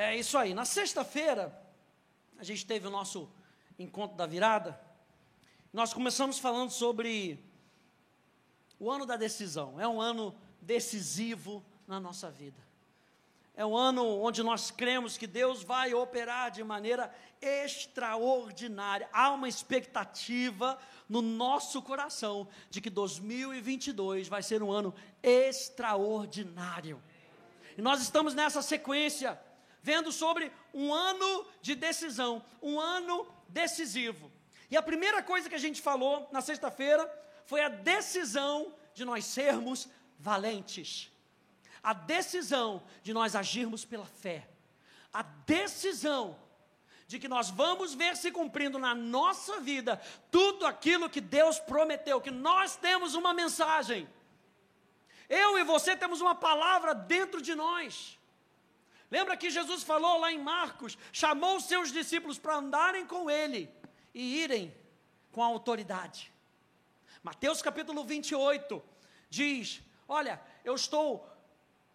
É isso aí. Na sexta-feira, a gente teve o nosso encontro da virada. Nós começamos falando sobre o ano da decisão. É um ano decisivo na nossa vida. É um ano onde nós cremos que Deus vai operar de maneira extraordinária. Há uma expectativa no nosso coração de que 2022 vai ser um ano extraordinário. E nós estamos nessa sequência, vendo sobre um ano de decisão, um ano decisivo. E a primeira coisa que a gente falou na sexta-feira foi a decisão de nós sermos valentes a decisão de nós agirmos pela fé, a decisão de que nós vamos ver se cumprindo na nossa vida tudo aquilo que Deus prometeu, que nós temos uma mensagem. Eu e você temos uma palavra dentro de nós. Lembra que Jesus falou lá em Marcos, chamou os seus discípulos para andarem com ele e irem com a autoridade. Mateus capítulo 28 diz: Olha, eu estou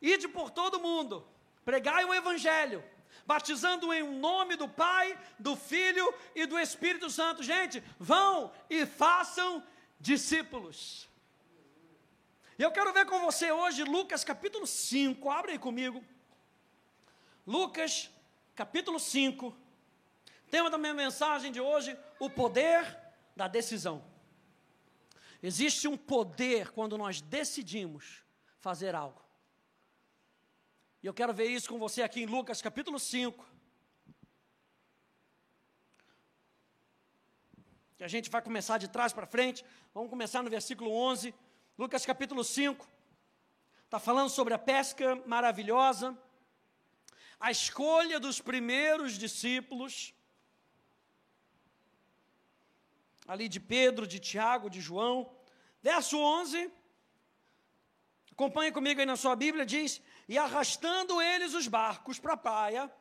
Ide por todo mundo, pregai o Evangelho, batizando em nome do Pai, do Filho e do Espírito Santo. Gente, vão e façam discípulos. E eu quero ver com você hoje Lucas capítulo 5, abre aí comigo. Lucas capítulo 5. Tema da minha mensagem de hoje: o poder da decisão. Existe um poder quando nós decidimos fazer algo. E eu quero ver isso com você aqui em Lucas capítulo 5. E a gente vai começar de trás para frente. Vamos começar no versículo 11. Lucas capítulo 5. Está falando sobre a pesca maravilhosa. A escolha dos primeiros discípulos. Ali de Pedro, de Tiago, de João. Verso 11. Acompanhe comigo aí na sua Bíblia, diz: e arrastando eles os barcos para a praia,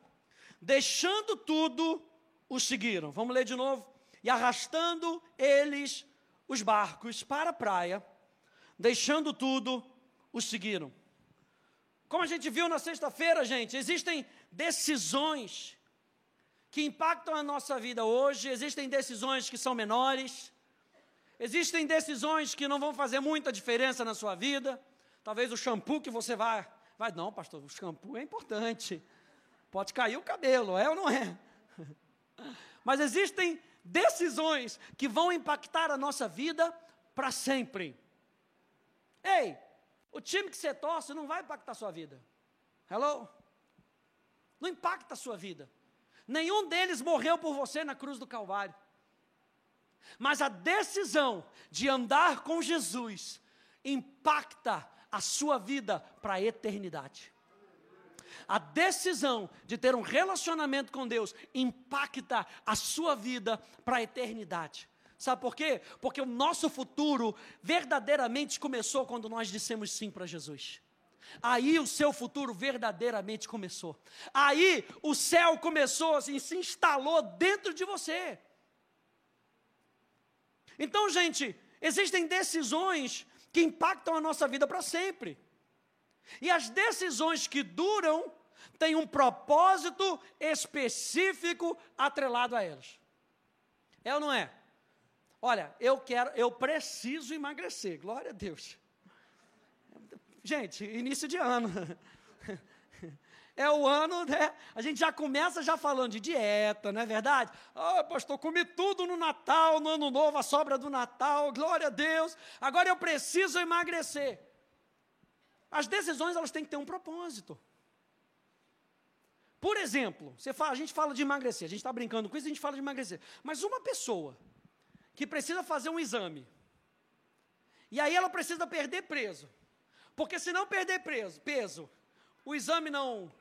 deixando tudo, os seguiram. Vamos ler de novo. E arrastando eles os barcos para a praia, deixando tudo, os seguiram. Como a gente viu na sexta-feira, gente, existem decisões que impactam a nossa vida hoje, existem decisões que são menores, existem decisões que não vão fazer muita diferença na sua vida. Talvez o shampoo que você vai Vai, não, pastor, o shampoo é importante. Pode cair o cabelo, é ou não é? Mas existem decisões que vão impactar a nossa vida para sempre. Ei, o time que você torce não vai impactar a sua vida. Hello? Não impacta a sua vida. Nenhum deles morreu por você na cruz do Calvário. Mas a decisão de andar com Jesus impacta a sua vida para a eternidade. A decisão de ter um relacionamento com Deus impacta a sua vida para a eternidade. Sabe por quê? Porque o nosso futuro verdadeiramente começou quando nós dissemos sim para Jesus. Aí o seu futuro verdadeiramente começou. Aí o céu começou assim, se instalou dentro de você. Então, gente, existem decisões que impactam a nossa vida para sempre. E as decisões que duram têm um propósito específico atrelado a elas. É ou não é? Olha, eu quero, eu preciso emagrecer, glória a Deus. Gente, início de ano. É o ano, né? A gente já começa já falando de dieta, não é verdade? Ah, oh, pastor, comi tudo no Natal, no Ano Novo, a sobra do Natal, glória a Deus. Agora eu preciso emagrecer. As decisões, elas têm que ter um propósito. Por exemplo, fala, a gente fala de emagrecer, a gente está brincando com isso, a gente fala de emagrecer. Mas uma pessoa que precisa fazer um exame, e aí ela precisa perder peso, porque se não perder peso, peso o exame não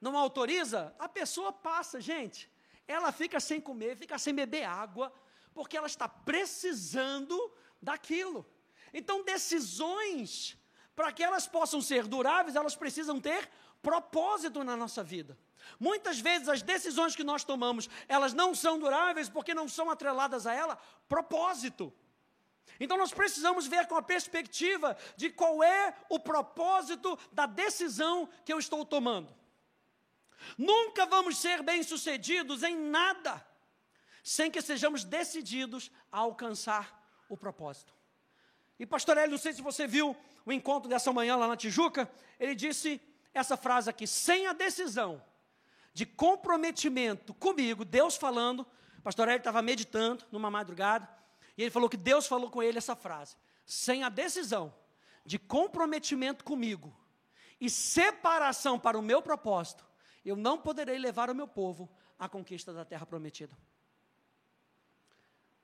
não autoriza, a pessoa passa, gente. Ela fica sem comer, fica sem beber água, porque ela está precisando daquilo. Então, decisões, para que elas possam ser duráveis, elas precisam ter propósito na nossa vida. Muitas vezes as decisões que nós tomamos, elas não são duráveis porque não são atreladas a ela propósito. Então nós precisamos ver com a perspectiva de qual é o propósito da decisão que eu estou tomando. Nunca vamos ser bem-sucedidos em nada sem que sejamos decididos a alcançar o propósito. E pastor Hélio, não sei se você viu o encontro dessa manhã lá na Tijuca, ele disse essa frase aqui: sem a decisão de comprometimento comigo, Deus falando, pastor Hélio estava meditando numa madrugada, e ele falou que Deus falou com ele essa frase: sem a decisão de comprometimento comigo e separação para o meu propósito, eu não poderei levar o meu povo à conquista da terra prometida.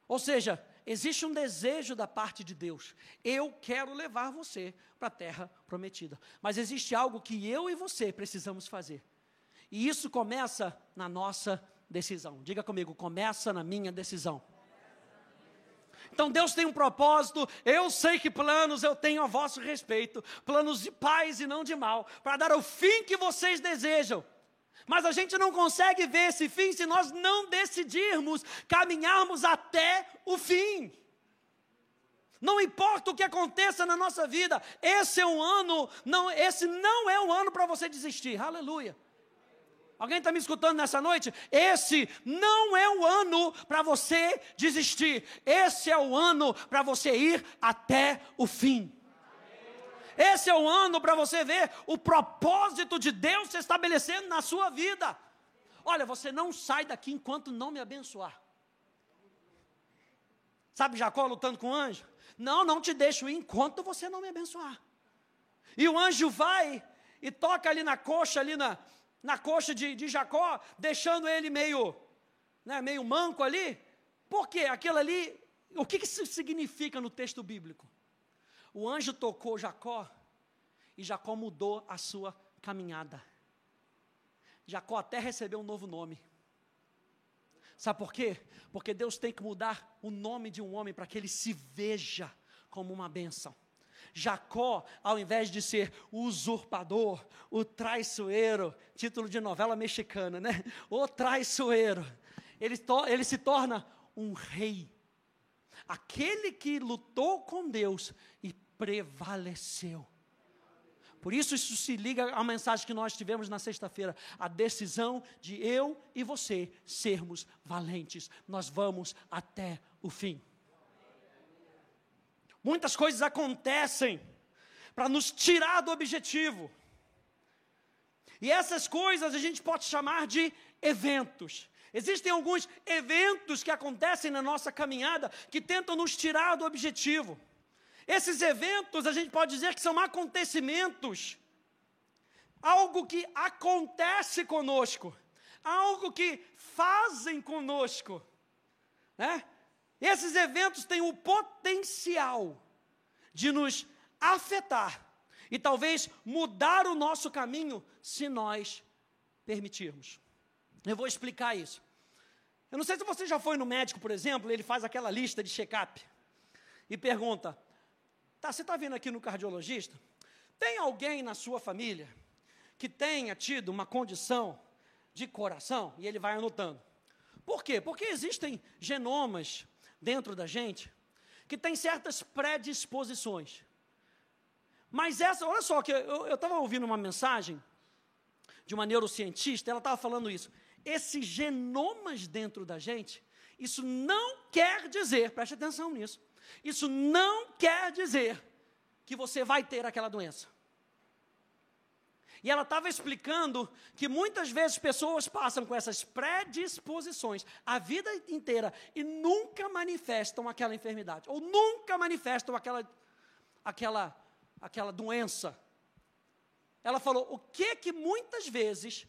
Ou seja, existe um desejo da parte de Deus. Eu quero levar você para a terra prometida. Mas existe algo que eu e você precisamos fazer. E isso começa na nossa decisão. Diga comigo, começa na minha decisão. Então Deus tem um propósito, eu sei que planos eu tenho a vosso respeito, planos de paz e não de mal, para dar o fim que vocês desejam. Mas a gente não consegue ver esse fim se nós não decidirmos caminharmos até o fim. Não importa o que aconteça na nossa vida, esse é um ano, não, esse não é o ano para você desistir. Aleluia. Alguém está me escutando nessa noite? Esse não é o ano para você desistir. Esse é o ano para você ir até o fim. Esse é o ano para você ver o propósito de Deus se estabelecendo na sua vida. Olha, você não sai daqui enquanto não me abençoar. Sabe Jacó lutando com o anjo? Não, não te deixo ir enquanto você não me abençoar. E o anjo vai e toca ali na coxa, ali na, na coxa de, de Jacó, deixando ele meio, né, meio manco ali. Por quê? Aquilo ali, o que, que isso significa no texto bíblico? O anjo tocou Jacó e Jacó mudou a sua caminhada. Jacó até recebeu um novo nome. Sabe por quê? Porque Deus tem que mudar o nome de um homem para que ele se veja como uma bênção. Jacó, ao invés de ser o usurpador, o traiçoeiro, título de novela mexicana, né? O traiçoeiro, ele, ele se torna um rei aquele que lutou com Deus e prevaleceu. Por isso, isso se liga à mensagem que nós tivemos na sexta-feira: a decisão de eu e você sermos valentes. Nós vamos até o fim. Muitas coisas acontecem para nos tirar do objetivo. E essas coisas a gente pode chamar de eventos. Existem alguns eventos que acontecem na nossa caminhada que tentam nos tirar do objetivo. Esses eventos a gente pode dizer que são acontecimentos, algo que acontece conosco, algo que fazem conosco, né? Esses eventos têm o potencial de nos afetar e talvez mudar o nosso caminho se nós permitirmos. Eu vou explicar isso. Eu não sei se você já foi no médico, por exemplo, ele faz aquela lista de check-up e pergunta: tá, você está vindo aqui no cardiologista? Tem alguém na sua família que tenha tido uma condição de coração? E ele vai anotando. Por quê? Porque existem genomas dentro da gente que têm certas predisposições. Mas essa, olha só, que eu estava ouvindo uma mensagem de uma neurocientista, ela estava falando isso esses genomas dentro da gente, isso não quer dizer, preste atenção nisso, isso não quer dizer que você vai ter aquela doença. E ela estava explicando que muitas vezes pessoas passam com essas predisposições a vida inteira e nunca manifestam aquela enfermidade, ou nunca manifestam aquela, aquela, aquela doença. Ela falou: o que que muitas vezes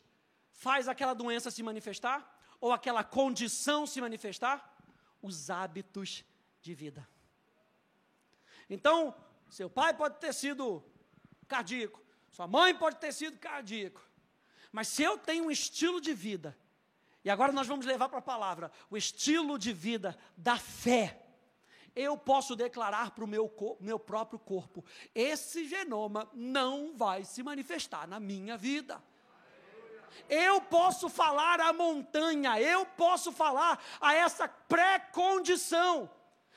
faz aquela doença se manifestar? Ou aquela condição se manifestar? Os hábitos de vida. Então, seu pai pode ter sido cardíaco, sua mãe pode ter sido cardíaco. Mas se eu tenho um estilo de vida, e agora nós vamos levar para a palavra, o estilo de vida da fé, eu posso declarar para o meu, meu próprio corpo: esse genoma não vai se manifestar na minha vida. Eu posso falar à montanha, eu posso falar a essa pré-condição.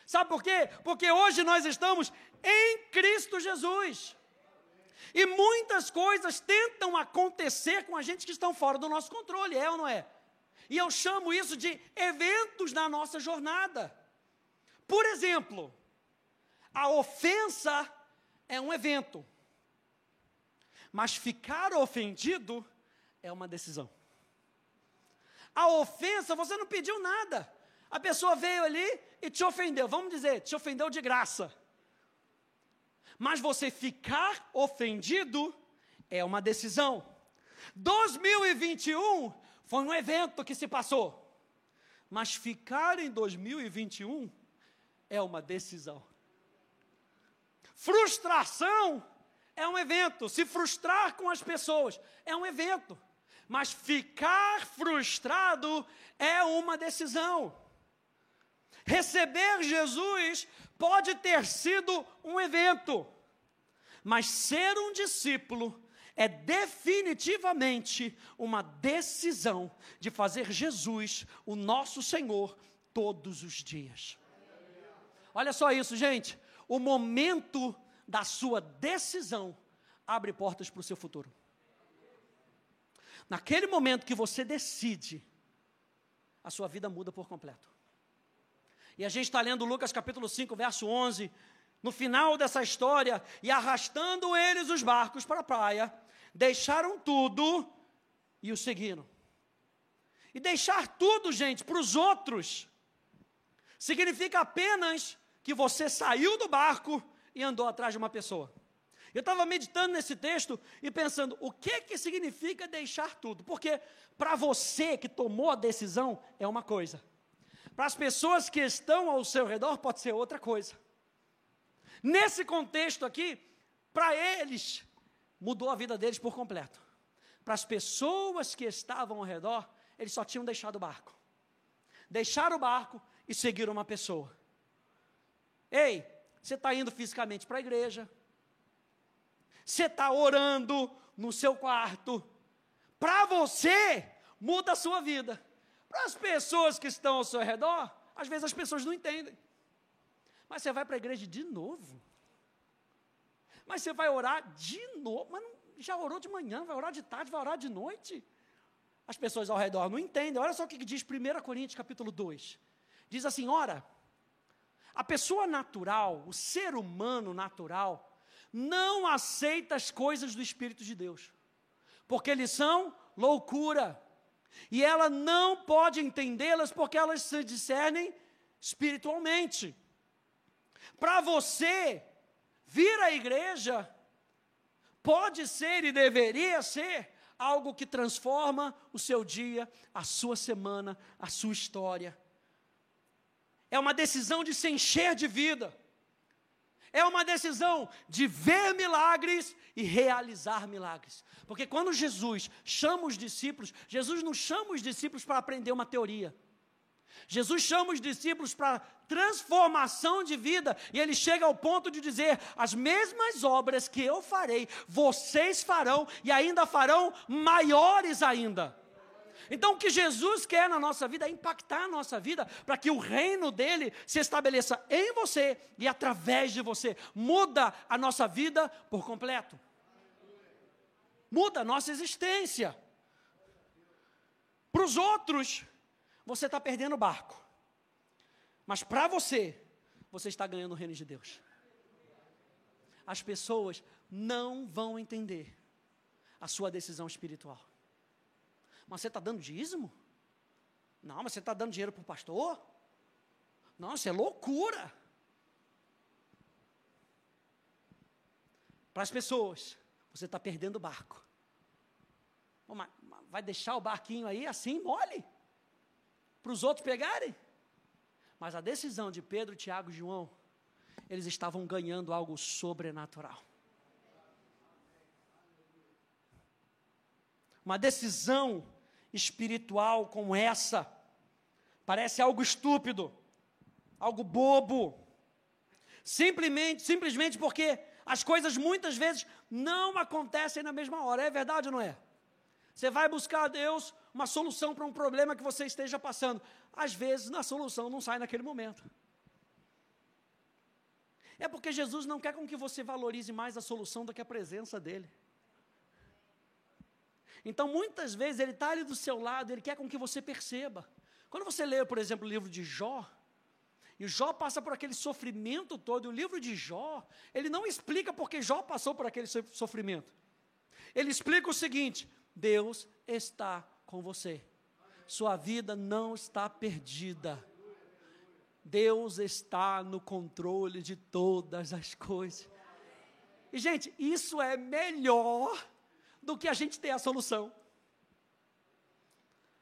Sabe por quê? Porque hoje nós estamos em Cristo Jesus. E muitas coisas tentam acontecer com a gente que estão fora do nosso controle, é ou não é? E eu chamo isso de eventos na nossa jornada. Por exemplo, a ofensa é um evento, mas ficar ofendido é uma decisão. A ofensa, você não pediu nada. A pessoa veio ali e te ofendeu. Vamos dizer, te ofendeu de graça. Mas você ficar ofendido é uma decisão. 2021 foi um evento que se passou. Mas ficar em 2021 é uma decisão. Frustração é um evento. Se frustrar com as pessoas é um evento. Mas ficar frustrado é uma decisão. Receber Jesus pode ter sido um evento, mas ser um discípulo é definitivamente uma decisão de fazer Jesus o nosso Senhor todos os dias. Olha só isso, gente. O momento da sua decisão abre portas para o seu futuro. Naquele momento que você decide, a sua vida muda por completo. E a gente está lendo Lucas capítulo 5, verso 11. No final dessa história, e arrastando eles os barcos para a praia, deixaram tudo e o seguiram. E deixar tudo, gente, para os outros, significa apenas que você saiu do barco e andou atrás de uma pessoa. Eu estava meditando nesse texto e pensando, o que que significa deixar tudo? Porque para você que tomou a decisão é uma coisa. Para as pessoas que estão ao seu redor pode ser outra coisa. Nesse contexto aqui, para eles mudou a vida deles por completo. Para as pessoas que estavam ao redor, eles só tinham deixado o barco. Deixaram o barco e seguiram uma pessoa. Ei, você está indo fisicamente para a igreja, você está orando no seu quarto. Para você, muda a sua vida. Para as pessoas que estão ao seu redor, às vezes as pessoas não entendem. Mas você vai para a igreja de novo. Mas você vai orar de novo. Mas não, já orou de manhã, vai orar de tarde, vai orar de noite. As pessoas ao redor não entendem. Olha só o que diz 1 Coríntios capítulo 2. Diz assim: ora, a pessoa natural, o ser humano natural, não aceita as coisas do Espírito de Deus, porque eles são loucura, e ela não pode entendê-las porque elas se discernem espiritualmente. Para você, vir à igreja pode ser e deveria ser algo que transforma o seu dia, a sua semana, a sua história. É uma decisão de se encher de vida é uma decisão de ver milagres e realizar milagres. Porque quando Jesus chama os discípulos, Jesus não chama os discípulos para aprender uma teoria. Jesus chama os discípulos para transformação de vida, e ele chega ao ponto de dizer: as mesmas obras que eu farei, vocês farão, e ainda farão maiores ainda. Então, o que Jesus quer na nossa vida é impactar a nossa vida para que o reino dele se estabeleça em você e através de você. Muda a nossa vida por completo. Muda a nossa existência. Para os outros, você está perdendo o barco. Mas para você, você está ganhando o reino de Deus. As pessoas não vão entender a sua decisão espiritual. Mas você está dando dízimo? Não, mas você está dando dinheiro para o pastor? Não, isso é loucura. Para as pessoas, você está perdendo o barco. vai deixar o barquinho aí assim, mole? Para os outros pegarem? Mas a decisão de Pedro, Tiago e João, eles estavam ganhando algo sobrenatural. Uma decisão espiritual como essa. Parece algo estúpido, algo bobo. Simplesmente, simplesmente porque as coisas muitas vezes não acontecem na mesma hora. É verdade ou não é? Você vai buscar a Deus uma solução para um problema que você esteja passando. Às vezes, a solução não sai naquele momento. É porque Jesus não quer com que você valorize mais a solução do que a presença dEle. Então, muitas vezes, ele está ali do seu lado, ele quer com que você perceba. Quando você lê, por exemplo, o livro de Jó, e Jó passa por aquele sofrimento todo, e o livro de Jó, ele não explica porque Jó passou por aquele sofrimento. Ele explica o seguinte: Deus está com você. Sua vida não está perdida. Deus está no controle de todas as coisas. E, gente, isso é melhor do que a gente ter a solução.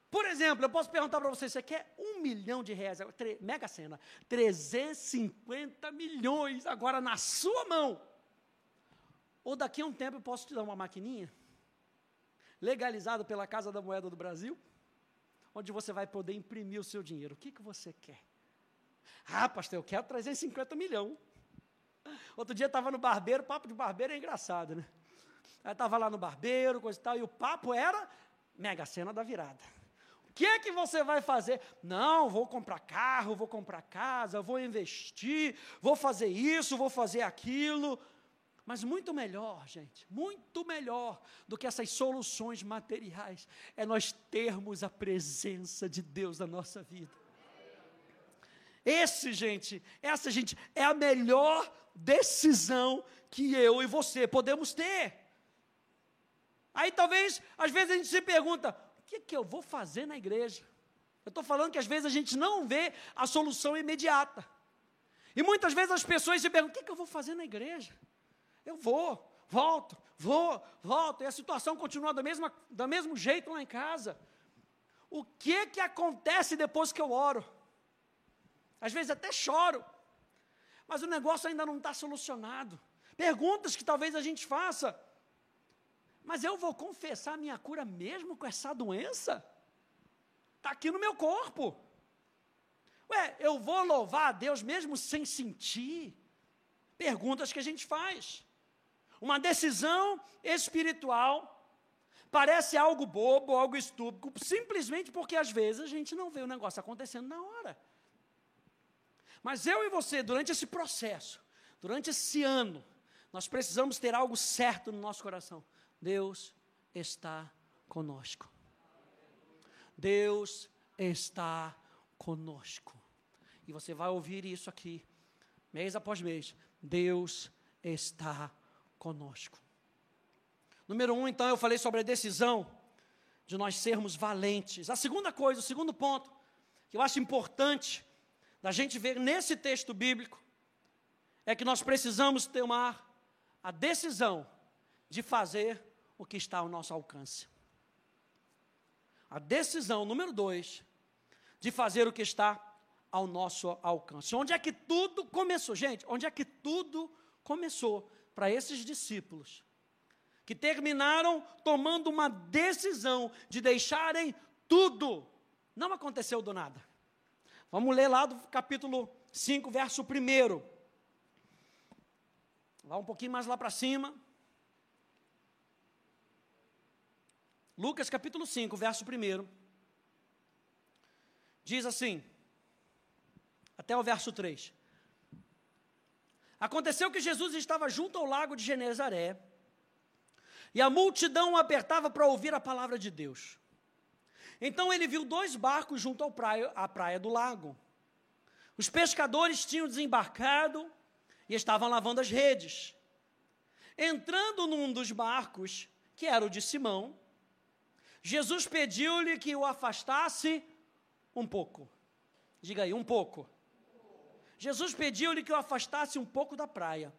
Por exemplo, eu posso perguntar para você: você quer um milhão de reais, mega cena, 350 milhões agora na sua mão? Ou daqui a um tempo eu posso te dar uma maquininha, legalizada pela Casa da Moeda do Brasil, onde você vai poder imprimir o seu dinheiro. O que, que você quer? Ah, pastor, eu quero 350 milhões. Outro dia estava no barbeiro, papo de barbeiro é engraçado, né? Aí estava lá no barbeiro, coisa e tal, e o papo era mega cena da virada. O que é que você vai fazer? Não, vou comprar carro, vou comprar casa, vou investir, vou fazer isso, vou fazer aquilo. Mas muito melhor, gente, muito melhor do que essas soluções materiais é nós termos a presença de Deus na nossa vida. Esse, gente, essa, gente, é a melhor decisão que eu e você podemos ter. Aí talvez, às vezes a gente se pergunta: o que, que eu vou fazer na igreja? Eu estou falando que às vezes a gente não vê a solução imediata. E muitas vezes as pessoas se perguntam: o que, que eu vou fazer na igreja? Eu vou, volto, vou, volto, e a situação continua do mesmo, do mesmo jeito lá em casa. O que que acontece depois que eu oro? Às vezes até choro, mas o negócio ainda não está solucionado. Perguntas que talvez a gente faça. Mas eu vou confessar minha cura mesmo com essa doença? Está aqui no meu corpo. Ué, eu vou louvar a Deus mesmo sem sentir? Perguntas que a gente faz. Uma decisão espiritual parece algo bobo, algo estúpido, simplesmente porque às vezes a gente não vê o negócio acontecendo na hora. Mas eu e você, durante esse processo, durante esse ano, nós precisamos ter algo certo no nosso coração. Deus está conosco. Deus está conosco. E você vai ouvir isso aqui, mês após mês. Deus está conosco. Número um, então, eu falei sobre a decisão de nós sermos valentes. A segunda coisa, o segundo ponto, que eu acho importante da gente ver nesse texto bíblico é que nós precisamos tomar a decisão de fazer o que está ao nosso alcance. A decisão número dois, de fazer o que está ao nosso alcance. Onde é que tudo começou? Gente, onde é que tudo começou para esses discípulos? Que terminaram tomando uma decisão de deixarem tudo. Não aconteceu do nada. Vamos ler lá do capítulo 5, verso 1. Vá um pouquinho mais lá para cima. Lucas capítulo 5, verso 1. Diz assim, até o verso 3. Aconteceu que Jesus estava junto ao lago de Genezaré, e a multidão o apertava para ouvir a palavra de Deus. Então ele viu dois barcos junto praia, à praia do lago. Os pescadores tinham desembarcado e estavam lavando as redes. Entrando num dos barcos, que era o de Simão, Jesus pediu-lhe que o afastasse um pouco. Diga aí, um pouco. Jesus pediu-lhe que o afastasse um pouco da praia.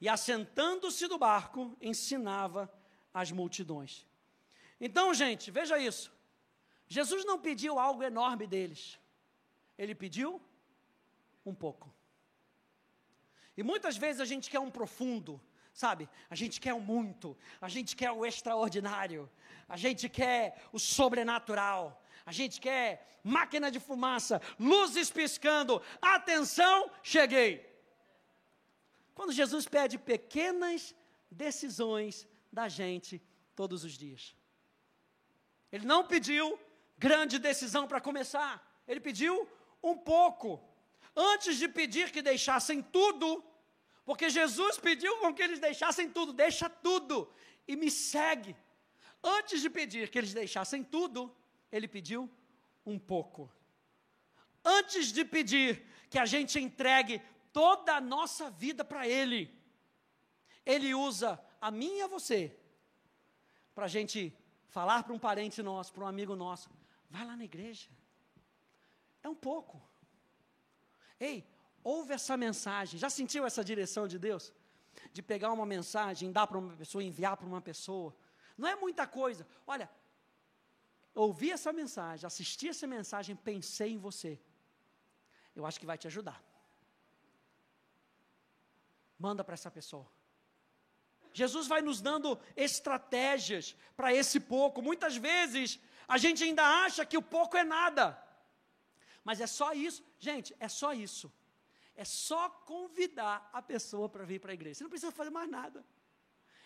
E assentando-se do barco, ensinava as multidões. Então, gente, veja isso. Jesus não pediu algo enorme deles. Ele pediu um pouco. E muitas vezes a gente quer um profundo, sabe? A gente quer o muito, a gente quer o extraordinário, a gente quer o sobrenatural, a gente quer máquina de fumaça, luzes piscando, atenção, cheguei. Quando Jesus pede pequenas decisões da gente todos os dias. Ele não pediu grande decisão para começar. Ele pediu um pouco. Antes de pedir que deixassem tudo, porque Jesus pediu com que eles deixassem tudo, deixa tudo e me segue. Antes de pedir que eles deixassem tudo, ele pediu um pouco. Antes de pedir que a gente entregue toda a nossa vida para Ele, Ele usa a mim e a você para a gente falar para um parente nosso, para um amigo nosso: vai lá na igreja. É um pouco. Ei, ouve essa mensagem. Já sentiu essa direção de Deus? De pegar uma mensagem, dar para uma pessoa, enviar para uma pessoa. Não é muita coisa. Olha, ouvi essa mensagem, assisti essa mensagem, pensei em você. Eu acho que vai te ajudar. Manda para essa pessoa. Jesus vai nos dando estratégias para esse pouco. Muitas vezes a gente ainda acha que o pouco é nada. Mas é só isso, gente, é só isso. É só convidar a pessoa para vir para a igreja. Você não precisa fazer mais nada.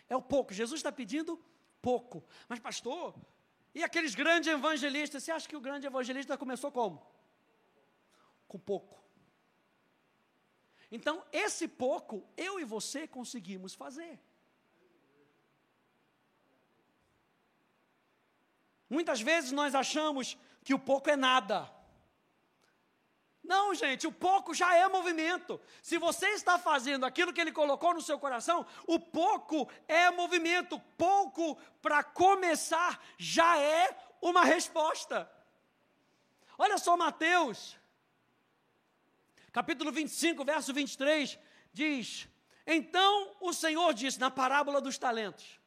É o pouco. Jesus está pedindo pouco. Mas, pastor, e aqueles grandes evangelistas? Você acha que o grande evangelista começou como? Com pouco. Então, esse pouco, eu e você conseguimos fazer. Muitas vezes nós achamos que o pouco é nada. Não, gente, o pouco já é movimento. Se você está fazendo aquilo que ele colocou no seu coração, o pouco é movimento. Pouco, para começar, já é uma resposta. Olha só Mateus, capítulo 25, verso 23, diz: Então o Senhor disse na parábola dos talentos: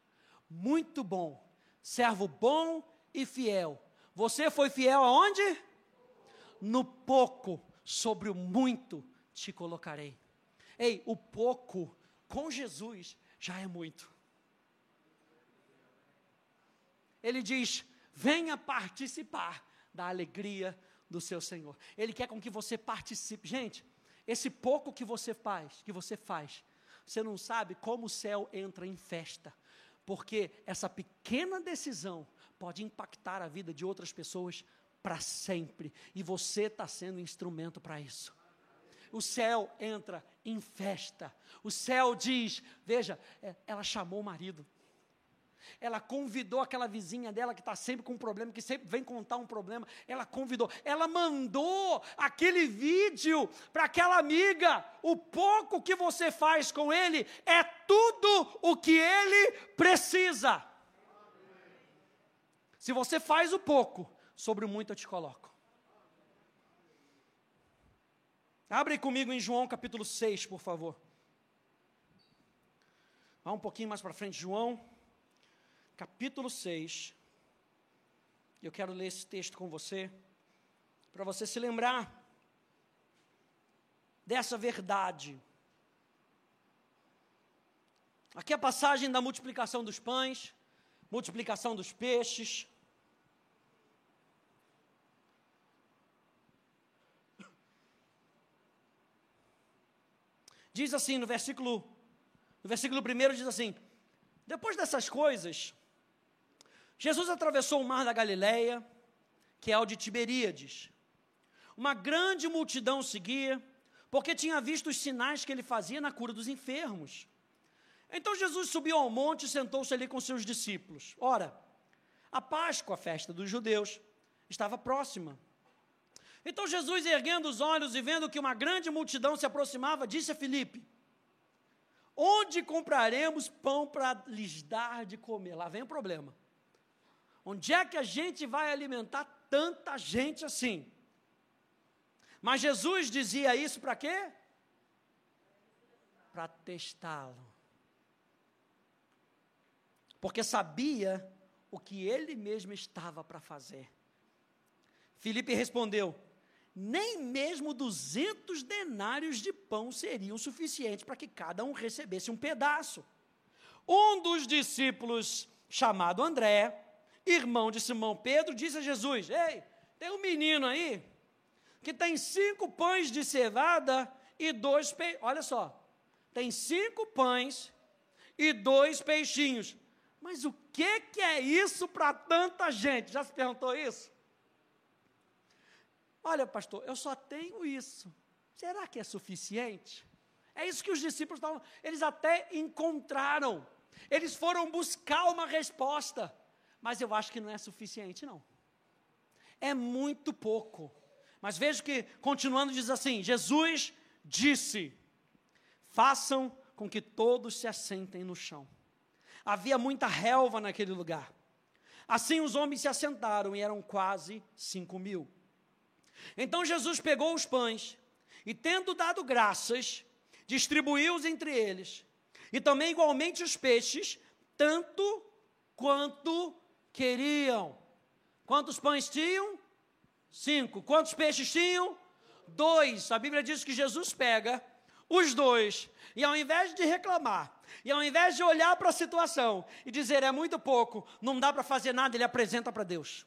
Muito bom, servo bom e fiel. Você foi fiel aonde? No pouco sobre o muito te colocarei. Ei, o pouco com Jesus já é muito. Ele diz: venha participar da alegria do seu Senhor. Ele quer com que você participe. Gente, esse pouco que você faz, que você faz, você não sabe como o céu entra em festa, porque essa pequena decisão pode impactar a vida de outras pessoas para sempre. E você está sendo instrumento para isso. O céu entra em festa. O céu diz: veja, é, ela chamou o marido. Ela convidou aquela vizinha dela que está sempre com um problema, que sempre vem contar um problema. Ela convidou, ela mandou aquele vídeo para aquela amiga. O pouco que você faz com ele é tudo o que ele precisa. Se você faz o pouco, sobre o muito eu te coloco. Abre comigo em João capítulo 6, por favor. Vá um pouquinho mais para frente, João, capítulo 6. Eu quero ler esse texto com você, para você se lembrar dessa verdade. Aqui é a passagem da multiplicação dos pães, multiplicação dos peixes. Diz assim no versículo, no versículo 1 diz assim: Depois dessas coisas, Jesus atravessou o mar da Galileia, que é o de Tiberíades. Uma grande multidão seguia, porque tinha visto os sinais que ele fazia na cura dos enfermos. Então Jesus subiu ao monte e sentou-se ali com seus discípulos. Ora, a Páscoa, a festa dos judeus, estava próxima. Então Jesus, erguendo os olhos e vendo que uma grande multidão se aproximava, disse a Filipe: Onde compraremos pão para lhes dar de comer? Lá vem o problema. Onde é que a gente vai alimentar tanta gente assim? Mas Jesus dizia isso para quê? Para testá-lo. Porque sabia o que ele mesmo estava para fazer. Filipe respondeu: nem mesmo duzentos denários de pão seriam suficientes para que cada um recebesse um pedaço. Um dos discípulos, chamado André, irmão de Simão Pedro, disse a Jesus: Ei, tem um menino aí que tem cinco pães de cevada e dois peixes. Olha só, tem cinco pães e dois peixinhos. Mas o que, que é isso para tanta gente? Já se perguntou isso? Olha, pastor, eu só tenho isso. Será que é suficiente? É isso que os discípulos estavam. Eles até encontraram. Eles foram buscar uma resposta. Mas eu acho que não é suficiente, não. É muito pouco. Mas veja que, continuando, diz assim: Jesus disse: façam com que todos se assentem no chão. Havia muita relva naquele lugar. Assim os homens se assentaram e eram quase cinco mil. Então Jesus pegou os pães e, tendo dado graças, distribuiu-os entre eles, e também igualmente os peixes, tanto quanto queriam. Quantos pães tinham? Cinco. Quantos peixes tinham? Dois. A Bíblia diz que Jesus pega os dois, e ao invés de reclamar, e ao invés de olhar para a situação e dizer é muito pouco, não dá para fazer nada, ele apresenta para Deus.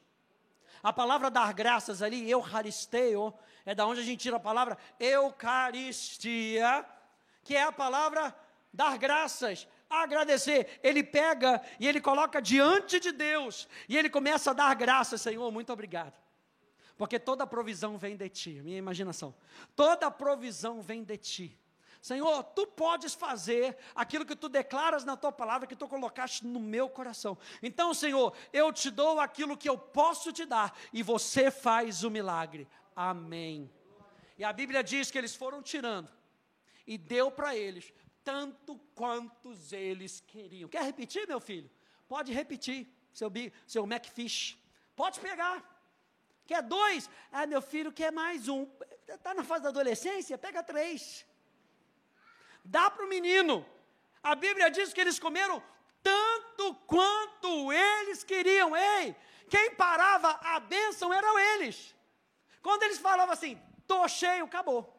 A palavra dar graças ali, eucaristeo, é da onde a gente tira a palavra eucaristia, que é a palavra dar graças, agradecer. Ele pega e ele coloca diante de Deus e ele começa a dar graças, Senhor, muito obrigado. Porque toda provisão vem de ti, minha imaginação. Toda provisão vem de ti. Senhor, tu podes fazer aquilo que tu declaras na tua palavra, que tu colocaste no meu coração. Então, Senhor, eu te dou aquilo que eu posso te dar e você faz o milagre. Amém. E a Bíblia diz que eles foram tirando e deu para eles tanto quantos eles queriam. Quer repetir, meu filho? Pode repetir, seu, seu Macfish. Pode pegar. Quer dois? Ah, meu filho quer mais um. Está na fase da adolescência? Pega três dá para o menino. A Bíblia diz que eles comeram tanto quanto eles queriam. Ei, quem parava a bênção eram eles. Quando eles falavam assim, estou cheio, acabou.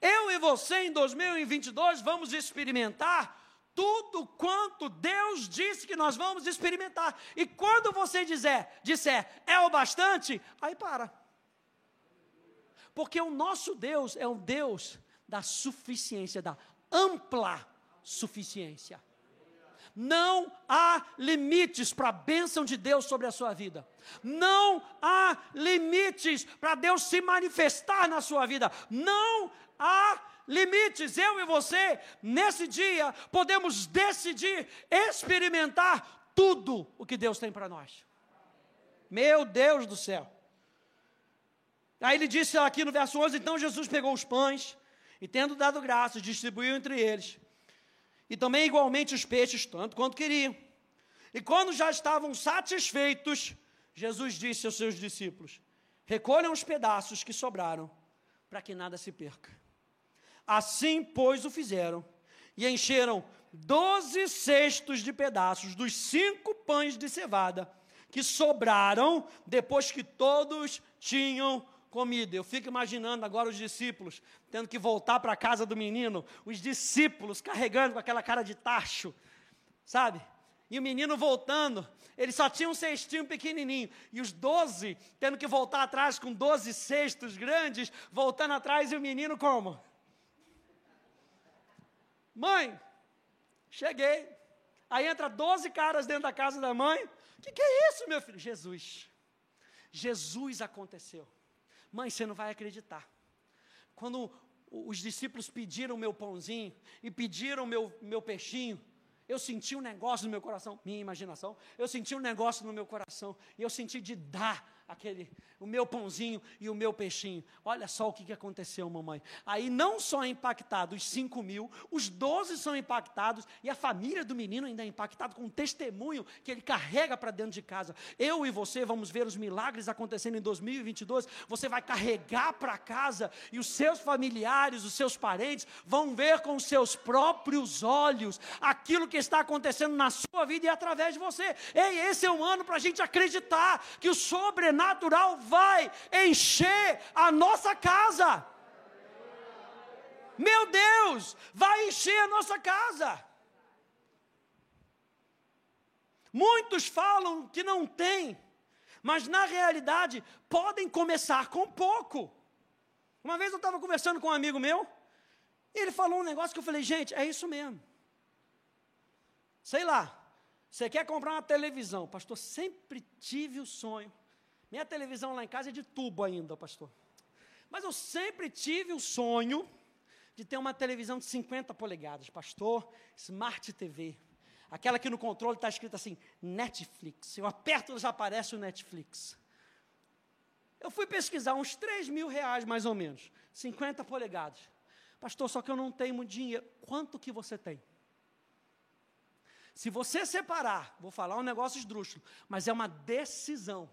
Eu e você em 2022 vamos experimentar tudo quanto Deus disse que nós vamos experimentar. E quando você dizer, disser é o bastante, aí para. Porque o nosso Deus é um Deus da suficiência, da ampla suficiência. Não há limites para a bênção de Deus sobre a sua vida. Não há limites para Deus se manifestar na sua vida. Não há limites. Eu e você, nesse dia, podemos decidir experimentar tudo o que Deus tem para nós. Meu Deus do céu. Aí ele disse aqui no verso 11: então Jesus pegou os pães e tendo dado graças, distribuiu entre eles. E também igualmente os peixes, tanto quanto queriam. E quando já estavam satisfeitos, Jesus disse aos seus discípulos: Recolham os pedaços que sobraram, para que nada se perca. Assim, pois, o fizeram, e encheram doze cestos de pedaços dos cinco pães de cevada que sobraram depois que todos tinham comida. Eu fico imaginando agora os discípulos tendo que voltar para a casa do menino, os discípulos carregando com aquela cara de tacho, sabe? E o menino voltando, ele só tinha um cestinho pequenininho, e os doze tendo que voltar atrás com doze cestos grandes, voltando atrás, e o menino como? Mãe, cheguei. Aí entra doze caras dentro da casa da mãe. O que, que é isso, meu filho? Jesus. Jesus aconteceu. Mãe, você não vai acreditar. Quando os discípulos pediram meu pãozinho e pediram meu, meu peixinho, eu senti um negócio no meu coração, minha imaginação, eu senti um negócio no meu coração, e eu senti de dar aquele, o meu pãozinho e o meu peixinho. Olha só o que, que aconteceu, mamãe. Aí não só é impactado os 5 mil, os 12 são impactados, e a família do menino ainda é impactada com um testemunho que ele carrega para dentro de casa. Eu e você vamos ver os milagres acontecendo em 2022. Você vai carregar para casa, e os seus familiares, os seus parentes, vão ver com seus próprios olhos aquilo que está acontecendo na sua vida e através de você. Ei, esse é um ano para a gente acreditar que o sobrenatural sobrenatural vai encher a nossa casa. Meu Deus, vai encher a nossa casa. Muitos falam que não tem, mas na realidade podem começar com pouco. Uma vez eu estava conversando com um amigo meu, e ele falou um negócio que eu falei, gente, é isso mesmo. Sei lá, você quer comprar uma televisão, pastor, sempre tive o sonho minha televisão lá em casa é de tubo ainda, pastor. Mas eu sempre tive o sonho de ter uma televisão de 50 polegadas, pastor, Smart TV. Aquela que no controle está escrito assim, Netflix. Eu aperto já aparece o Netflix. Eu fui pesquisar uns 3 mil reais mais ou menos, 50 polegadas. Pastor, só que eu não tenho dinheiro. Quanto que você tem? Se você separar, vou falar um negócio esdrúxulo, mas é uma decisão.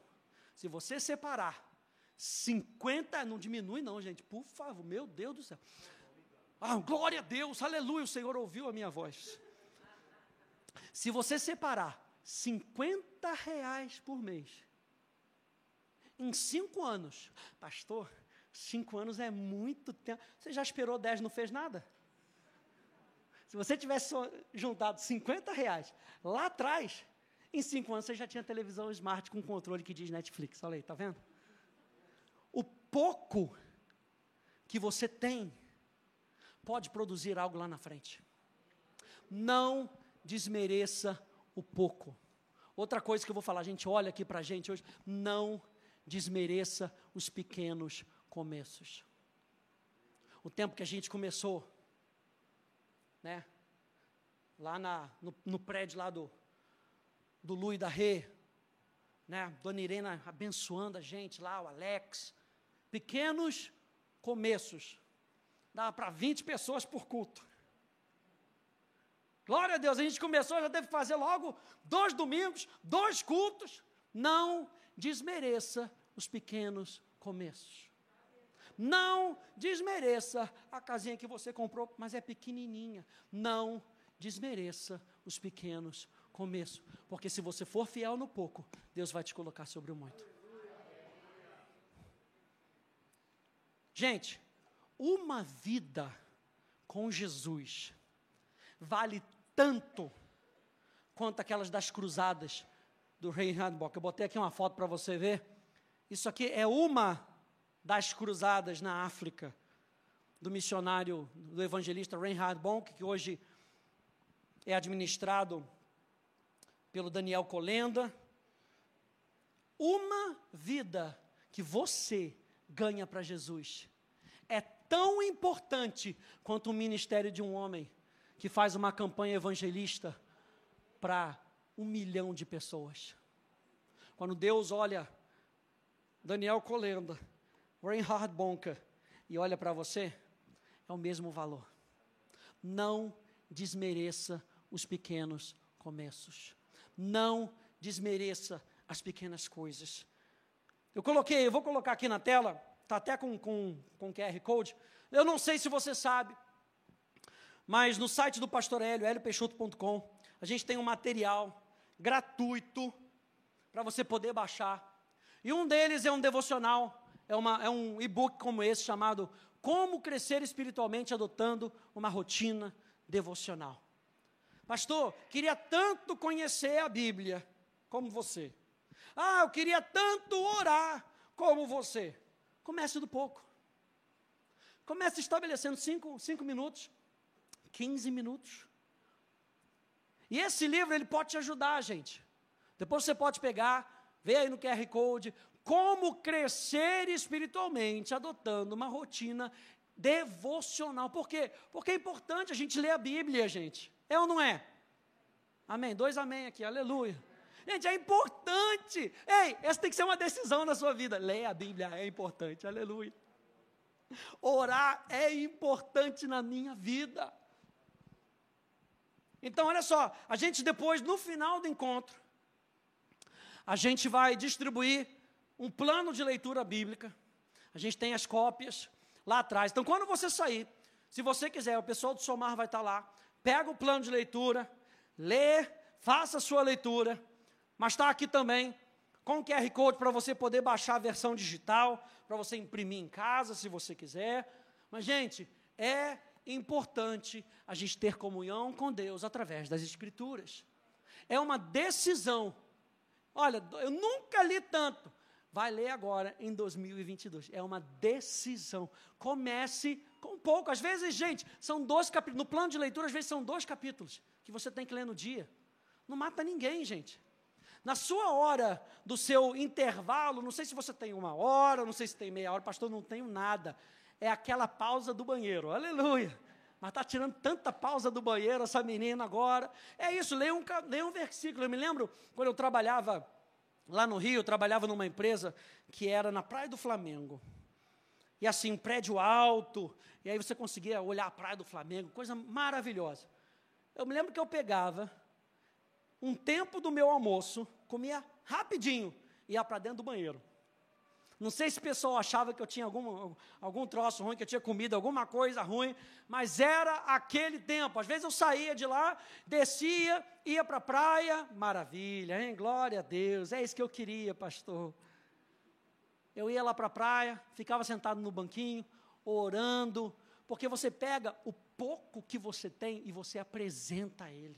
Se você separar 50, não diminui não, gente, por favor, meu Deus do céu. Ah, glória a Deus, aleluia, o Senhor ouviu a minha voz. Se você separar 50 reais por mês, em cinco anos, pastor, cinco anos é muito tempo. Você já esperou 10 não fez nada? Se você tivesse juntado 50 reais lá atrás, em cinco anos você já tinha televisão smart com controle que diz Netflix. Olha aí, tá vendo? O pouco que você tem pode produzir algo lá na frente. Não desmereça o pouco. Outra coisa que eu vou falar, gente, olha aqui para a gente hoje, não desmereça os pequenos começos. O tempo que a gente começou, né? Lá na, no, no prédio lá do, do Lu e da Rê, né? Dona Irena abençoando a gente lá, o Alex. Pequenos começos. Dava para 20 pessoas por culto. Glória a Deus, a gente começou, já teve que fazer logo dois domingos, dois cultos. Não desmereça os pequenos começos. Não desmereça a casinha que você comprou, mas é pequenininha. Não desmereça os pequenos começos, porque se você for fiel no pouco, Deus vai te colocar sobre o muito. Gente, uma vida com Jesus vale tanto quanto aquelas das cruzadas do rei Handbock. Eu botei aqui uma foto para você ver. Isso aqui é uma das cruzadas na África, do missionário, do evangelista Reinhard Bonk, que hoje é administrado pelo Daniel Colenda. Uma vida que você ganha para Jesus é tão importante quanto o ministério de um homem que faz uma campanha evangelista para um milhão de pessoas. Quando Deus olha Daniel Colenda Reinhard Bonker, e olha para você, é o mesmo valor. Não desmereça os pequenos começos. Não desmereça as pequenas coisas. Eu coloquei, eu vou colocar aqui na tela, está até com, com, com QR Code. Eu não sei se você sabe, mas no site do Pastor Hélio, heliopeixoto.com, a gente tem um material gratuito para você poder baixar. E um deles é um devocional é, uma, é um e-book como esse chamado Como Crescer Espiritualmente Adotando uma Rotina Devocional. Pastor, queria tanto conhecer a Bíblia como você. Ah, eu queria tanto orar como você. Comece do pouco. Comece estabelecendo cinco, cinco minutos, 15 minutos. E esse livro ele pode te ajudar, gente. Depois você pode pegar, ver aí no QR Code, como crescer espiritualmente, adotando uma rotina devocional. Por quê? Porque é importante a gente ler a Bíblia, gente. É ou não é? Amém. Dois amém aqui, aleluia. Gente, é importante. Ei, essa tem que ser uma decisão na sua vida. Leia a Bíblia, é importante, aleluia. Orar é importante na minha vida. Então, olha só, a gente depois, no final do encontro, a gente vai distribuir um plano de leitura bíblica. A gente tem as cópias lá atrás. Então, quando você sair, se você quiser, o pessoal do Somar vai estar lá. Pega o plano de leitura, lê, faça a sua leitura. Mas está aqui também com o QR Code para você poder baixar a versão digital, para você imprimir em casa, se você quiser. Mas, gente, é importante a gente ter comunhão com Deus através das Escrituras. É uma decisão. Olha, eu nunca li tanto vai ler agora em 2022. É uma decisão. Comece com pouco. Às vezes, gente, são dois capítulos. No plano de leitura, às vezes são dois capítulos que você tem que ler no dia. Não mata ninguém, gente. Na sua hora do seu intervalo, não sei se você tem uma hora, não sei se tem meia hora, pastor, não tenho nada. É aquela pausa do banheiro. Aleluia. mas está tirando tanta pausa do banheiro essa menina agora. É isso, leia um, leia um versículo. Eu me lembro quando eu trabalhava lá no Rio, eu trabalhava numa empresa que era na Praia do Flamengo. E assim, um prédio alto, e aí você conseguia olhar a Praia do Flamengo, coisa maravilhosa. Eu me lembro que eu pegava um tempo do meu almoço, comia rapidinho, ia para dentro do banheiro. Não sei se o pessoal achava que eu tinha algum, algum troço ruim, que eu tinha comido alguma coisa ruim, mas era aquele tempo. Às vezes eu saía de lá, descia, ia para a praia, maravilha, hein? Glória a Deus, é isso que eu queria, pastor. Eu ia lá para a praia, ficava sentado no banquinho, orando, porque você pega o pouco que você tem e você apresenta a Ele.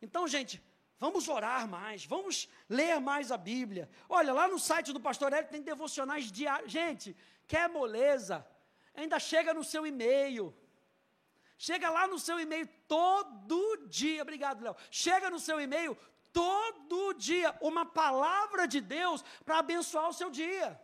Então, gente, Vamos orar mais, vamos ler mais a Bíblia. Olha, lá no site do Pastor Hélio tem devocionais diários. Gente, quer moleza? Ainda chega no seu e-mail. Chega lá no seu e-mail todo dia. Obrigado, Léo. Chega no seu e-mail todo dia uma palavra de Deus para abençoar o seu dia.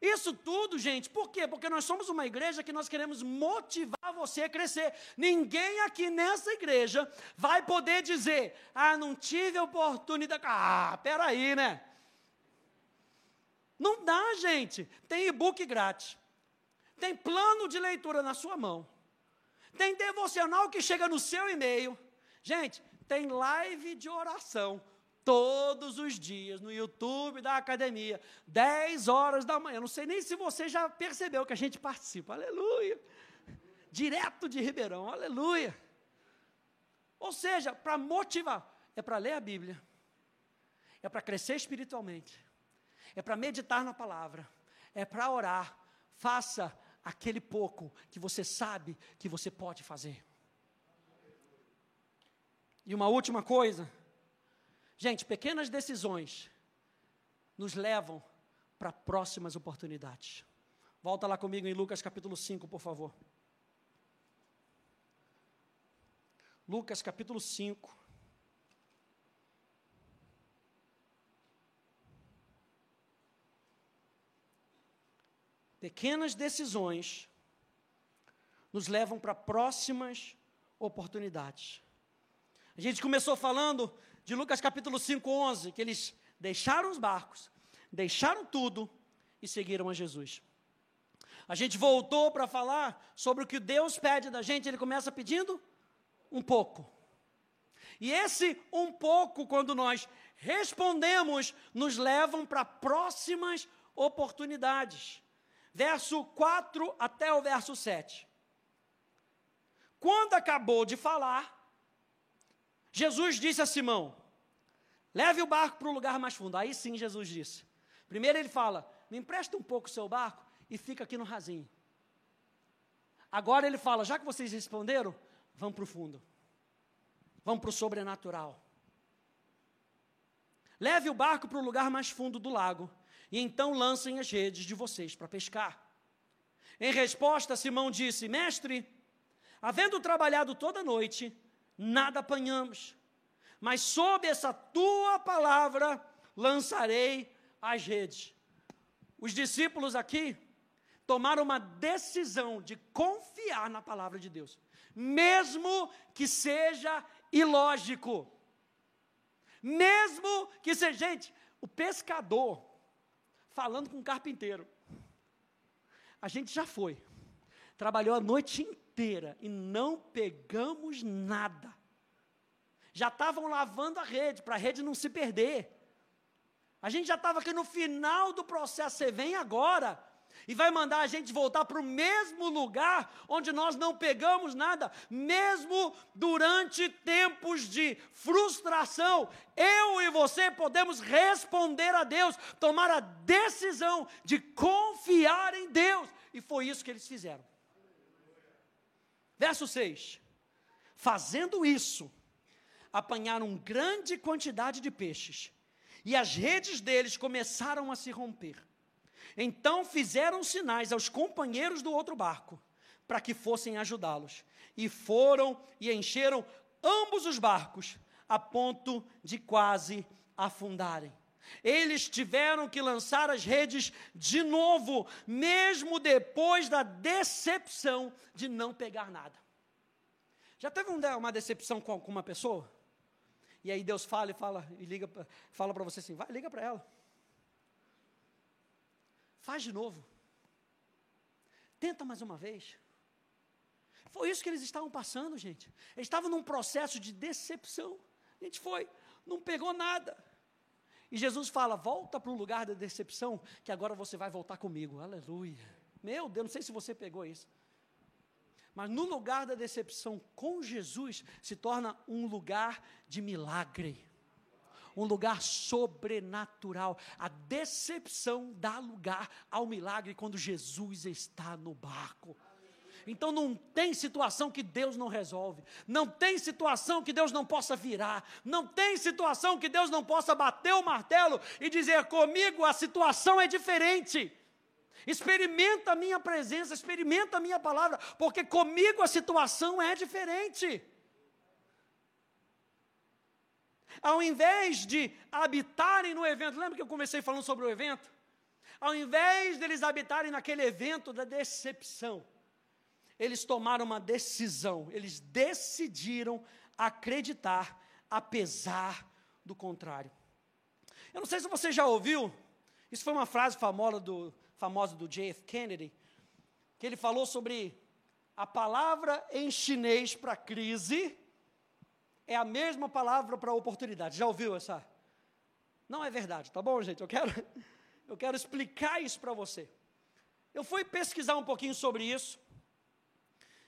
Isso tudo, gente, por quê? Porque nós somos uma igreja que nós queremos motivar você a crescer. Ninguém aqui nessa igreja vai poder dizer: ah, não tive oportunidade. Ah, peraí, né? Não dá, gente. Tem e-book grátis. Tem plano de leitura na sua mão. Tem devocional que chega no seu e-mail. Gente, tem live de oração todos os dias no YouTube da academia, 10 horas da manhã. Não sei nem se você já percebeu que a gente participa. Aleluia. Direto de Ribeirão. Aleluia. Ou seja, para motivar, é para ler a Bíblia. É para crescer espiritualmente. É para meditar na palavra. É para orar. Faça aquele pouco que você sabe que você pode fazer. E uma última coisa, Gente, pequenas decisões nos levam para próximas oportunidades. Volta lá comigo em Lucas capítulo 5, por favor. Lucas capítulo 5. Pequenas decisões nos levam para próximas oportunidades. A gente começou falando de Lucas capítulo 5, 11, que eles deixaram os barcos, deixaram tudo e seguiram a Jesus. A gente voltou para falar sobre o que Deus pede da gente, ele começa pedindo um pouco. E esse um pouco, quando nós respondemos, nos levam para próximas oportunidades. Verso 4 até o verso 7. Quando acabou de falar, Jesus disse a Simão: Leve o barco para o lugar mais fundo. Aí sim Jesus disse. Primeiro ele fala: Me empresta um pouco o seu barco e fica aqui no rasinho. Agora ele fala: Já que vocês responderam, vamos para o fundo. Vamos para o sobrenatural. Leve o barco para o lugar mais fundo do lago e então lancem as redes de vocês para pescar. Em resposta, Simão disse: Mestre, havendo trabalhado toda a noite, nada apanhamos, mas sob essa tua palavra lançarei as redes. Os discípulos aqui tomaram uma decisão de confiar na palavra de Deus, mesmo que seja ilógico. Mesmo que seja, gente, o pescador falando com o carpinteiro. A gente já foi. Trabalhou a noite inteira e não pegamos nada. Já estavam lavando a rede, para a rede não se perder. A gente já estava aqui no final do processo. Você vem agora e vai mandar a gente voltar para o mesmo lugar onde nós não pegamos nada, mesmo durante tempos de frustração. Eu e você podemos responder a Deus, tomar a decisão de confiar em Deus. E foi isso que eles fizeram. Verso 6: Fazendo isso, apanharam grande quantidade de peixes, e as redes deles começaram a se romper. Então fizeram sinais aos companheiros do outro barco, para que fossem ajudá-los. E foram e encheram ambos os barcos, a ponto de quase afundarem. Eles tiveram que lançar as redes de novo, mesmo depois da decepção de não pegar nada. Já teve uma decepção com uma pessoa? E aí Deus fala e fala e liga, fala para você assim, vai, liga para ela. Faz de novo. Tenta mais uma vez. Foi isso que eles estavam passando, gente. Eles estavam num processo de decepção. A gente foi, não pegou nada. E Jesus fala: volta para o lugar da decepção, que agora você vai voltar comigo. Aleluia. Meu Deus, não sei se você pegou isso. Mas no lugar da decepção com Jesus, se torna um lugar de milagre, um lugar sobrenatural. A decepção dá lugar ao milagre quando Jesus está no barco. Então não tem situação que Deus não resolve, não tem situação que Deus não possa virar, não tem situação que Deus não possa bater o martelo e dizer comigo a situação é diferente. Experimenta a minha presença, experimenta a minha palavra, porque comigo a situação é diferente. Ao invés de habitarem no evento, lembra que eu comecei falando sobre o evento? Ao invés deles habitarem naquele evento da decepção, eles tomaram uma decisão, eles decidiram acreditar, apesar do contrário. Eu não sei se você já ouviu, isso foi uma frase famosa do, famosa do J.F. Kennedy, que ele falou sobre a palavra em chinês para crise é a mesma palavra para oportunidade. Já ouviu essa? Não é verdade, tá bom, gente? Eu quero, eu quero explicar isso para você. Eu fui pesquisar um pouquinho sobre isso.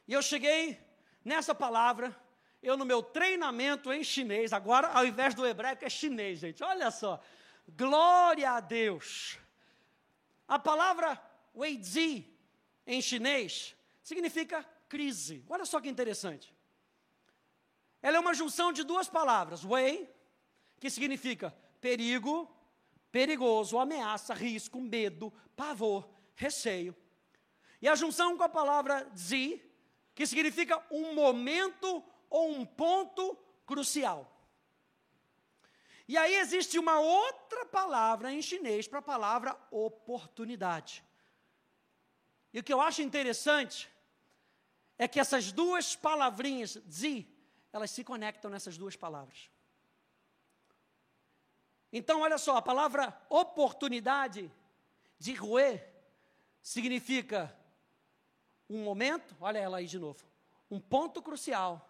E eu cheguei nessa palavra, eu no meu treinamento em chinês, agora ao invés do hebraico é chinês, gente. Olha só. Glória a Deus. A palavra weizi em chinês significa crise. Olha só que interessante. Ela é uma junção de duas palavras, wei, que significa perigo, perigoso, ameaça, risco, medo, pavor, receio. E a junção com a palavra zi, que significa um momento ou um ponto crucial. E aí existe uma outra palavra em chinês para a palavra oportunidade. E o que eu acho interessante é que essas duas palavrinhas, zi, elas se conectam nessas duas palavras. Então, olha só, a palavra oportunidade, de rue, significa um momento, olha ela aí de novo, um ponto crucial.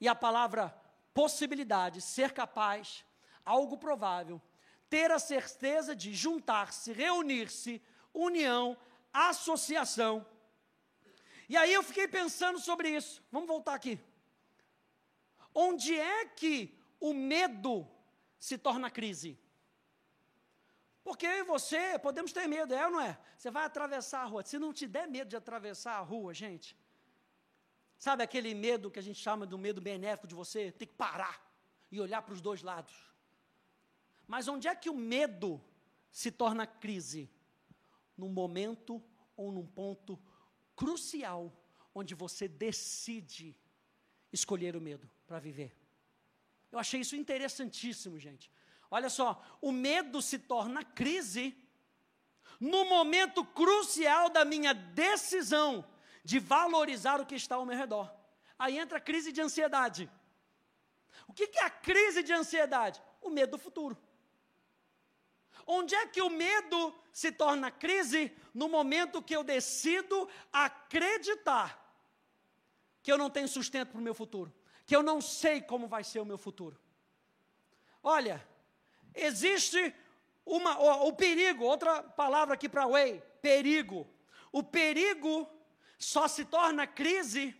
E a palavra possibilidade, ser capaz, algo provável, ter a certeza de juntar-se, reunir-se, união, associação. E aí eu fiquei pensando sobre isso. Vamos voltar aqui. Onde é que o medo se torna crise? Porque eu e você podemos ter medo, é ou não é? Você vai atravessar a rua. Se não te der medo de atravessar a rua, gente, sabe aquele medo que a gente chama um medo benéfico de você ter que parar e olhar para os dois lados? Mas onde é que o medo se torna crise? Num momento ou num ponto crucial, onde você decide escolher o medo para viver. Eu achei isso interessantíssimo, gente. Olha só, o medo se torna crise no momento crucial da minha decisão de valorizar o que está ao meu redor. Aí entra a crise de ansiedade. O que é a crise de ansiedade? O medo do futuro. Onde é que o medo se torna crise? No momento que eu decido acreditar que eu não tenho sustento para o meu futuro, que eu não sei como vai ser o meu futuro. Olha, Existe uma, o, o perigo, outra palavra aqui para way, perigo. O perigo só se torna crise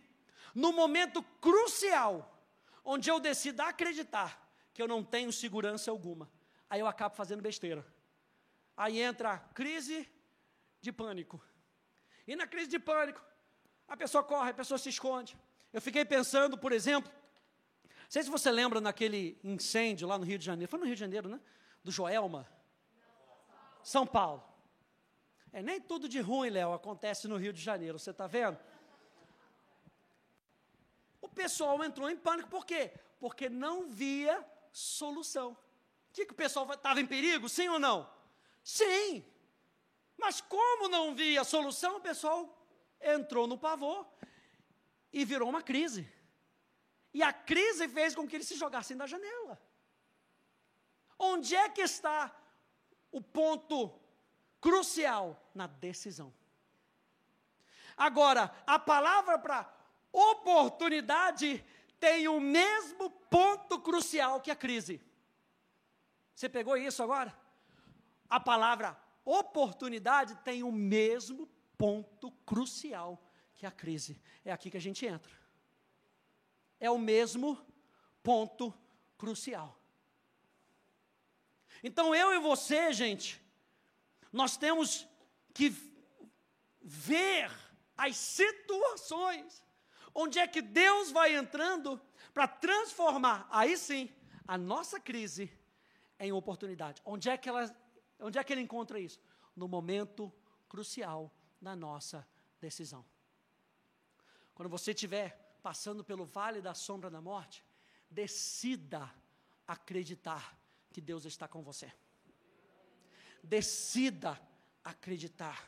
no momento crucial, onde eu decido acreditar que eu não tenho segurança alguma. Aí eu acabo fazendo besteira. Aí entra a crise de pânico. E na crise de pânico, a pessoa corre, a pessoa se esconde. Eu fiquei pensando, por exemplo, sei se você lembra naquele incêndio lá no Rio de Janeiro. Foi no Rio de Janeiro, né? Do Joelma. São Paulo. É, nem tudo de ruim, Léo, acontece no Rio de Janeiro, você está vendo? O pessoal entrou em pânico, por quê? Porque não via solução. que, que o pessoal estava em perigo, sim ou não? Sim. Mas como não via solução, o pessoal entrou no pavor e virou uma crise. E a crise fez com que eles se jogassem da janela. Onde é que está o ponto crucial? Na decisão. Agora, a palavra para oportunidade tem o mesmo ponto crucial que a crise. Você pegou isso agora? A palavra oportunidade tem o mesmo ponto crucial que a crise. É aqui que a gente entra. É o mesmo ponto crucial. Então eu e você, gente, nós temos que ver as situações onde é que Deus vai entrando para transformar, aí sim, a nossa crise em oportunidade. Onde é que ela, onde é que ele encontra isso? No momento crucial da nossa decisão. Quando você estiver passando pelo vale da sombra da morte, decida acreditar que Deus está com você. Decida acreditar.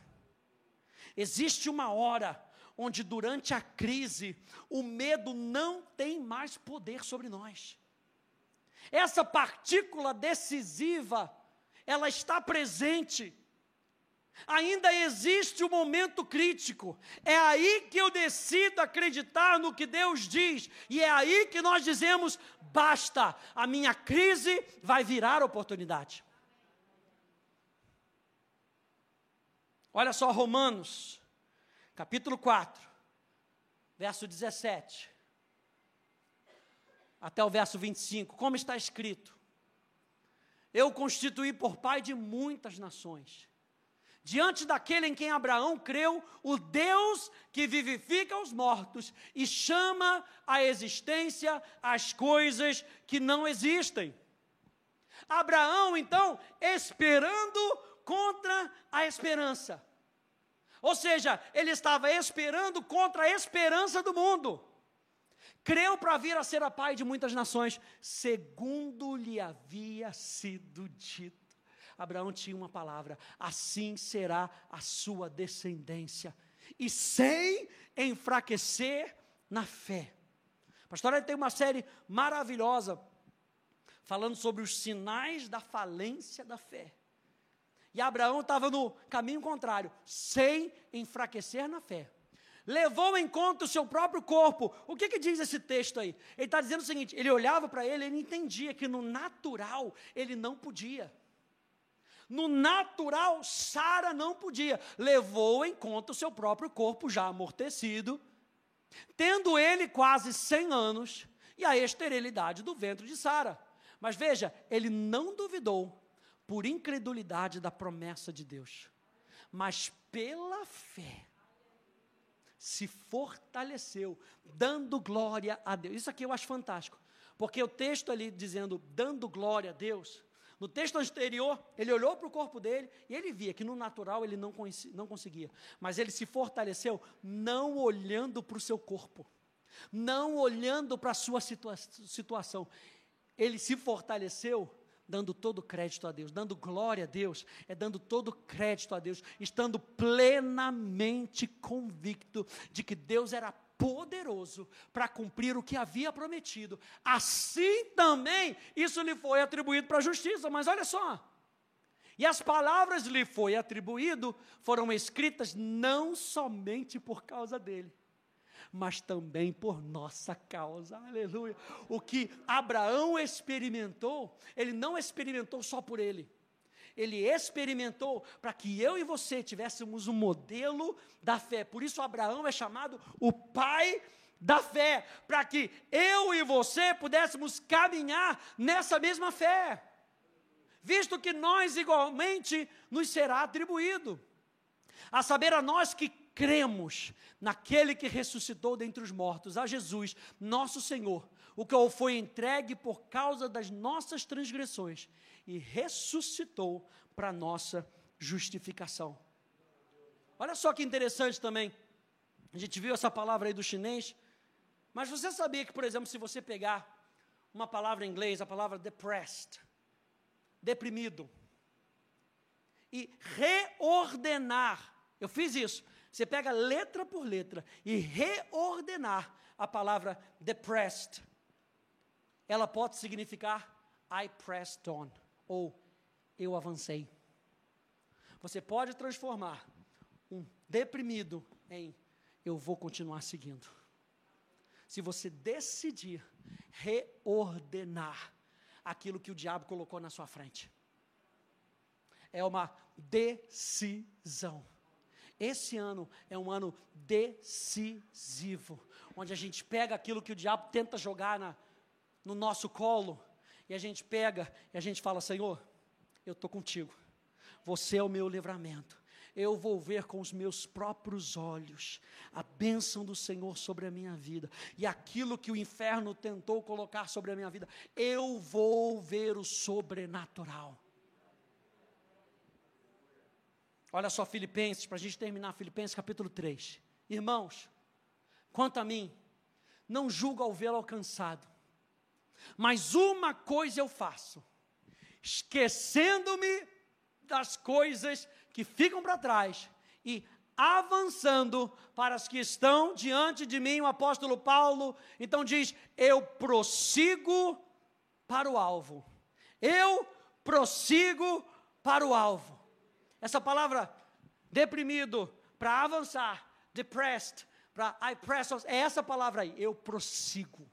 Existe uma hora onde, durante a crise, o medo não tem mais poder sobre nós. Essa partícula decisiva, ela está presente. Ainda existe o um momento crítico. É aí que eu decido acreditar no que Deus diz. E é aí que nós dizemos: basta, a minha crise vai virar oportunidade. Olha só, Romanos, capítulo 4, verso 17 até o verso 25, como está escrito: Eu constituí por pai de muitas nações, diante daquele em quem Abraão creu, o Deus que vivifica os mortos e chama à existência as coisas que não existem. Abraão, então, esperando contra a esperança. Ou seja, ele estava esperando contra a esperança do mundo creu para vir a ser a pai de muitas nações, segundo lhe havia sido dito. Abraão tinha uma palavra: assim será a sua descendência, e sem enfraquecer na fé. Pastor, ele tem uma série maravilhosa falando sobre os sinais da falência da fé. E Abraão estava no caminho contrário, sem enfraquecer na fé levou em conta o seu próprio corpo. O que, que diz esse texto aí? Ele está dizendo o seguinte: ele olhava para ele, ele entendia que no natural ele não podia. No natural, Sara não podia. Levou em conta o seu próprio corpo já amortecido, tendo ele quase 100 anos e a esterilidade do ventre de Sara. Mas veja, ele não duvidou por incredulidade da promessa de Deus, mas pela fé se fortaleceu, dando glória a Deus. Isso aqui eu acho fantástico, porque o texto ali dizendo dando glória a Deus, no texto anterior, ele olhou para o corpo dele e ele via que no natural ele não, não conseguia, mas ele se fortaleceu não olhando para o seu corpo, não olhando para a sua situa situação, ele se fortaleceu dando todo crédito a Deus, dando glória a Deus, é dando todo crédito a Deus, estando plenamente convicto de que Deus era poderoso para cumprir o que havia prometido. Assim também isso lhe foi atribuído para a justiça, mas olha só. E as palavras lhe foi atribuído foram escritas não somente por causa dele, mas também por nossa causa. Aleluia. O que Abraão experimentou, ele não experimentou só por ele. Ele experimentou para que eu e você tivéssemos um modelo da fé. Por isso, Abraão é chamado o pai da fé, para que eu e você pudéssemos caminhar nessa mesma fé, visto que nós igualmente nos será atribuído, a saber, a nós que cremos naquele que ressuscitou dentre os mortos, a Jesus, nosso Senhor, o qual foi entregue por causa das nossas transgressões e ressuscitou para nossa justificação. Olha só que interessante também. A gente viu essa palavra aí do chinês, mas você sabia que, por exemplo, se você pegar uma palavra em inglês, a palavra depressed, deprimido e reordenar. Eu fiz isso. Você pega letra por letra e reordenar a palavra depressed. Ela pode significar I pressed on ou eu avancei. Você pode transformar um deprimido em eu vou continuar seguindo. Se você decidir reordenar aquilo que o diabo colocou na sua frente. É uma decisão. Esse ano é um ano decisivo, onde a gente pega aquilo que o diabo tenta jogar na, no nosso colo, e a gente pega e a gente fala: Senhor, eu estou contigo, você é o meu livramento, eu vou ver com os meus próprios olhos a bênção do Senhor sobre a minha vida, e aquilo que o inferno tentou colocar sobre a minha vida, eu vou ver o sobrenatural. Olha só, Filipenses, para a gente terminar, Filipenses capítulo 3. Irmãos, quanto a mim, não julgo ao vê-lo alcançado, mas uma coisa eu faço, esquecendo-me das coisas que ficam para trás e avançando para as que estão diante de mim, o apóstolo Paulo, então diz: Eu prossigo para o alvo. Eu prossigo para o alvo. Essa palavra deprimido, para avançar, depressed, para I press, é essa palavra aí, eu prossigo.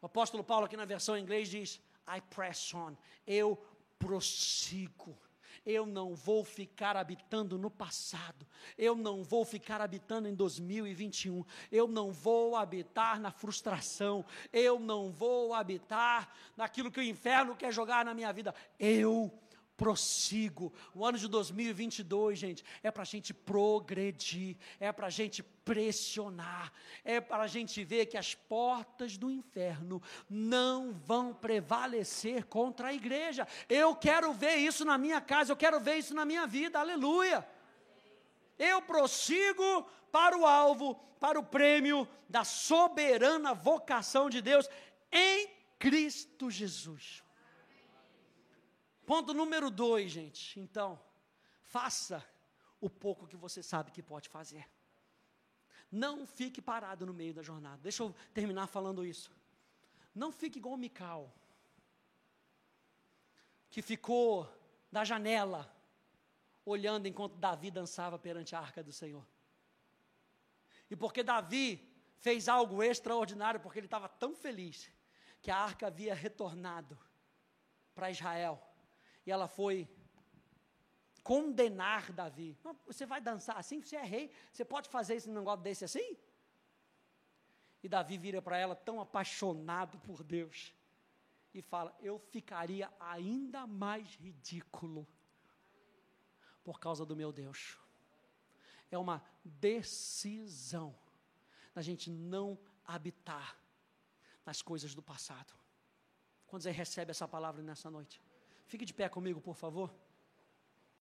O apóstolo Paulo, aqui na versão em inglês, diz: I press on, eu prossigo. Eu não vou ficar habitando no passado, eu não vou ficar habitando em 2021, eu não vou habitar na frustração, eu não vou habitar naquilo que o inferno quer jogar na minha vida, eu prossigo. O ano de 2022, gente, é para a gente progredir, é para a gente pressionar, é para a gente ver que as portas do inferno não vão prevalecer contra a igreja. Eu quero ver isso na minha casa, eu quero ver isso na minha vida, aleluia. Eu prossigo para o alvo, para o prêmio da soberana vocação de Deus em Cristo Jesus. Ponto número dois, gente. Então, faça o pouco que você sabe que pode fazer. Não fique parado no meio da jornada. Deixa eu terminar falando isso. Não fique igual o Mical, que ficou da janela, olhando enquanto Davi dançava perante a arca do Senhor. E porque Davi fez algo extraordinário, porque ele estava tão feliz, que a arca havia retornado para Israel e ela foi condenar Davi. Você vai dançar assim? Você é rei? Você pode fazer esse negócio desse assim? E Davi vira para ela tão apaixonado por Deus e fala: Eu ficaria ainda mais ridículo por causa do meu Deus. É uma decisão da gente não habitar nas coisas do passado. Quando você recebe essa palavra nessa noite? Fique de pé comigo, por favor.